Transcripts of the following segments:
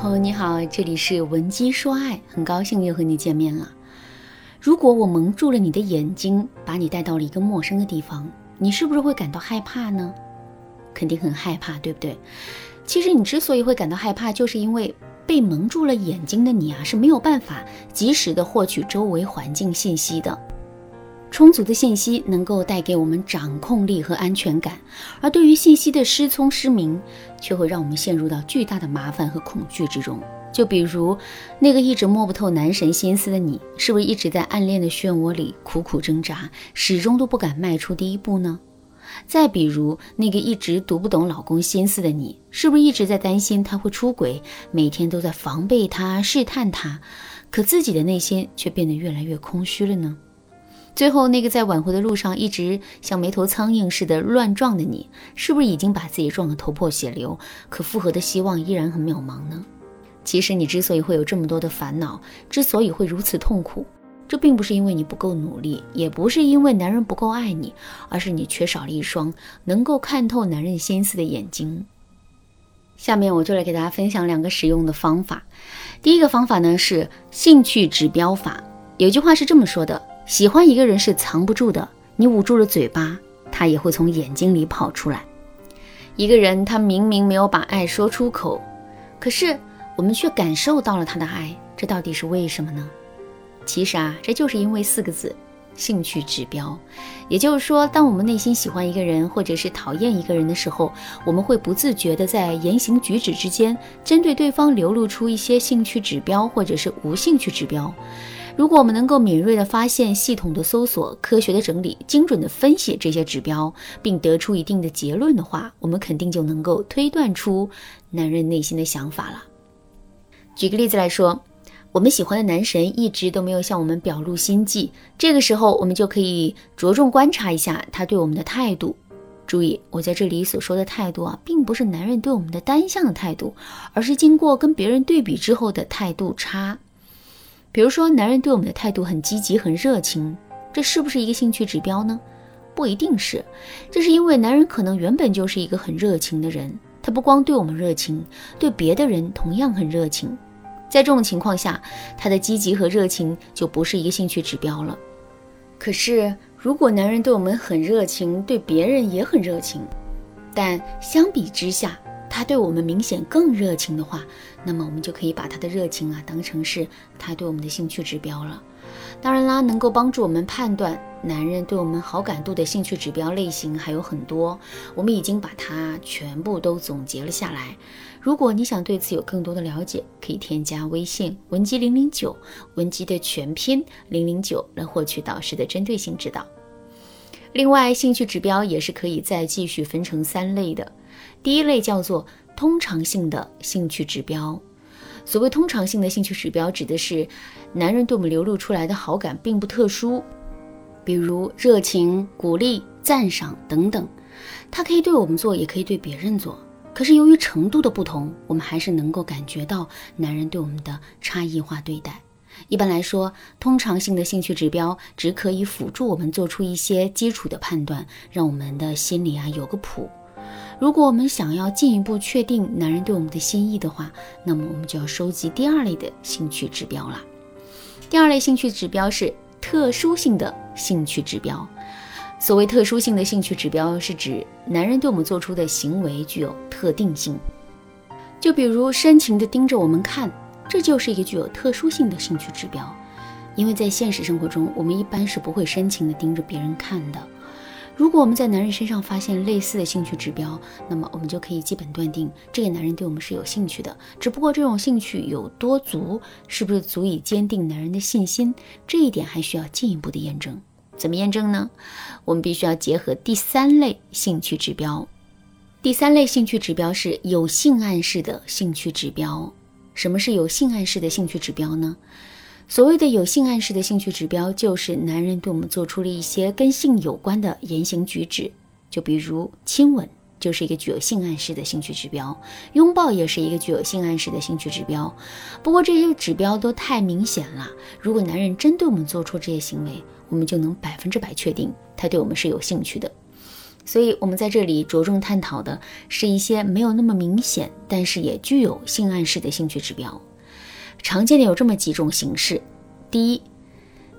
朋友你好，这里是文姬说爱，很高兴又和你见面了。如果我蒙住了你的眼睛，把你带到了一个陌生的地方，你是不是会感到害怕呢？肯定很害怕，对不对？其实你之所以会感到害怕，就是因为被蒙住了眼睛的你啊，是没有办法及时的获取周围环境信息的。充足的信息能够带给我们掌控力和安全感，而对于信息的失聪失明，却会让我们陷入到巨大的麻烦和恐惧之中。就比如那个一直摸不透男神心思的你，是不是一直在暗恋的漩涡里苦苦挣扎，始终都不敢迈出第一步呢？再比如那个一直读不懂老公心思的你，是不是一直在担心他会出轨，每天都在防备他、试探他，可自己的内心却变得越来越空虚了呢？最后，那个在挽回的路上一直像没头苍蝇似的乱撞的你，是不是已经把自己撞得头破血流？可复合的希望依然很渺茫呢？其实，你之所以会有这么多的烦恼，之所以会如此痛苦，这并不是因为你不够努力，也不是因为男人不够爱你，而是你缺少了一双能够看透男人心思的眼睛。下面我就来给大家分享两个实用的方法。第一个方法呢是兴趣指标法。有句话是这么说的。喜欢一个人是藏不住的，你捂住了嘴巴，他也会从眼睛里跑出来。一个人他明明没有把爱说出口，可是我们却感受到了他的爱，这到底是为什么呢？其实啊，这就是因为四个字：兴趣指标。也就是说，当我们内心喜欢一个人，或者是讨厌一个人的时候，我们会不自觉地在言行举止之间，针对对方流露出一些兴趣指标，或者是无兴趣指标。如果我们能够敏锐地发现、系统的搜索、科学的整理、精准的分析这些指标，并得出一定的结论的话，我们肯定就能够推断出男人内心的想法了。举个例子来说，我们喜欢的男神一直都没有向我们表露心迹，这个时候我们就可以着重观察一下他对我们的态度。注意，我在这里所说的态度啊，并不是男人对我们的单向的态度，而是经过跟别人对比之后的态度差。比如说，男人对我们的态度很积极、很热情，这是不是一个兴趣指标呢？不一定是，这是因为男人可能原本就是一个很热情的人，他不光对我们热情，对别的人同样很热情。在这种情况下，他的积极和热情就不是一个兴趣指标了。可是，如果男人对我们很热情，对别人也很热情，但相比之下，他对我们明显更热情的话，那么我们就可以把他的热情啊当成是他对我们的兴趣指标了。当然啦，能够帮助我们判断男人对我们好感度的兴趣指标类型还有很多，我们已经把它全部都总结了下来。如果你想对此有更多的了解，可以添加微信文姬零零九，文姬的全拼零零九来获取导师的针对性指导。另外，兴趣指标也是可以再继续分成三类的。第一类叫做通常性的兴趣指标。所谓通常性的兴趣指标，指的是男人对我们流露出来的好感并不特殊，比如热情、鼓励、赞赏等等，他可以对我们做，也可以对别人做。可是由于程度的不同，我们还是能够感觉到男人对我们的差异化对待。一般来说，通常性的兴趣指标只可以辅助我们做出一些基础的判断，让我们的心里啊有个谱。如果我们想要进一步确定男人对我们的心意的话，那么我们就要收集第二类的兴趣指标了。第二类兴趣指标是特殊性的兴趣指标。所谓特殊性的兴趣指标，是指男人对我们做出的行为具有特定性。就比如深情地盯着我们看，这就是一个具有特殊性的兴趣指标。因为在现实生活中，我们一般是不会深情地盯着别人看的。如果我们在男人身上发现类似的兴趣指标，那么我们就可以基本断定这个男人对我们是有兴趣的。只不过这种兴趣有多足，是不是足以坚定男人的信心，这一点还需要进一步的验证。怎么验证呢？我们必须要结合第三类兴趣指标。第三类兴趣指标是有性暗示的兴趣指标。什么是有性暗示的兴趣指标呢？所谓的有性暗示的兴趣指标，就是男人对我们做出了一些跟性有关的言行举止，就比如亲吻就是一个具有性暗示的兴趣指标，拥抱也是一个具有性暗示的兴趣指标。不过这些指标都太明显了，如果男人真对我们做出这些行为，我们就能百分之百确定他对我们是有兴趣的。所以，我们在这里着重探讨的是一些没有那么明显，但是也具有性暗示的兴趣指标。常见的有这么几种形式：第一，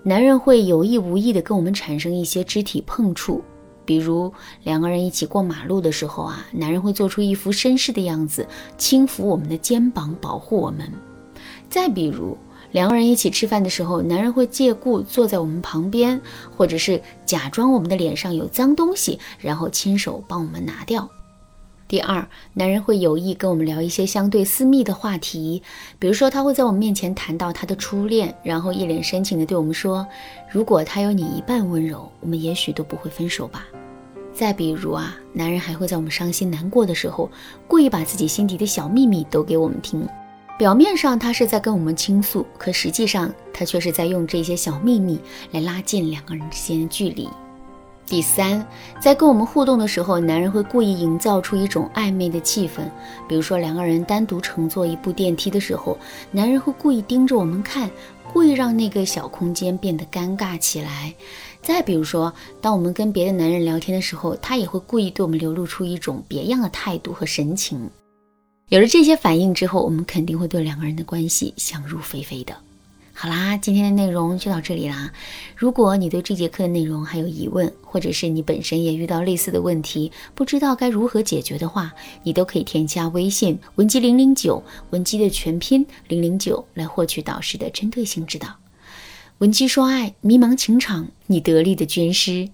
男人会有意无意的跟我们产生一些肢体碰触，比如两个人一起过马路的时候啊，男人会做出一副绅士的样子，轻抚我们的肩膀，保护我们；再比如，两个人一起吃饭的时候，男人会借故坐在我们旁边，或者是假装我们的脸上有脏东西，然后亲手帮我们拿掉。第二，男人会有意跟我们聊一些相对私密的话题，比如说他会在我们面前谈到他的初恋，然后一脸深情的对我们说：“如果他有你一半温柔，我们也许都不会分手吧。”再比如啊，男人还会在我们伤心难过的时候，故意把自己心底的小秘密都给我们听。表面上他是在跟我们倾诉，可实际上他却是在用这些小秘密来拉近两个人之间的距离。第三，在跟我们互动的时候，男人会故意营造出一种暧昧的气氛，比如说两个人单独乘坐一部电梯的时候，男人会故意盯着我们看，故意让那个小空间变得尴尬起来。再比如说，当我们跟别的男人聊天的时候，他也会故意对我们流露出一种别样的态度和神情。有了这些反应之后，我们肯定会对两个人的关系想入非非的。好啦，今天的内容就到这里啦。如果你对这节课的内容还有疑问，或者是你本身也遇到类似的问题，不知道该如何解决的话，你都可以添加微信文姬零零九，文姬的全拼零零九，来获取导师的针对性指导。文姬说爱，迷茫情场，你得力的军师。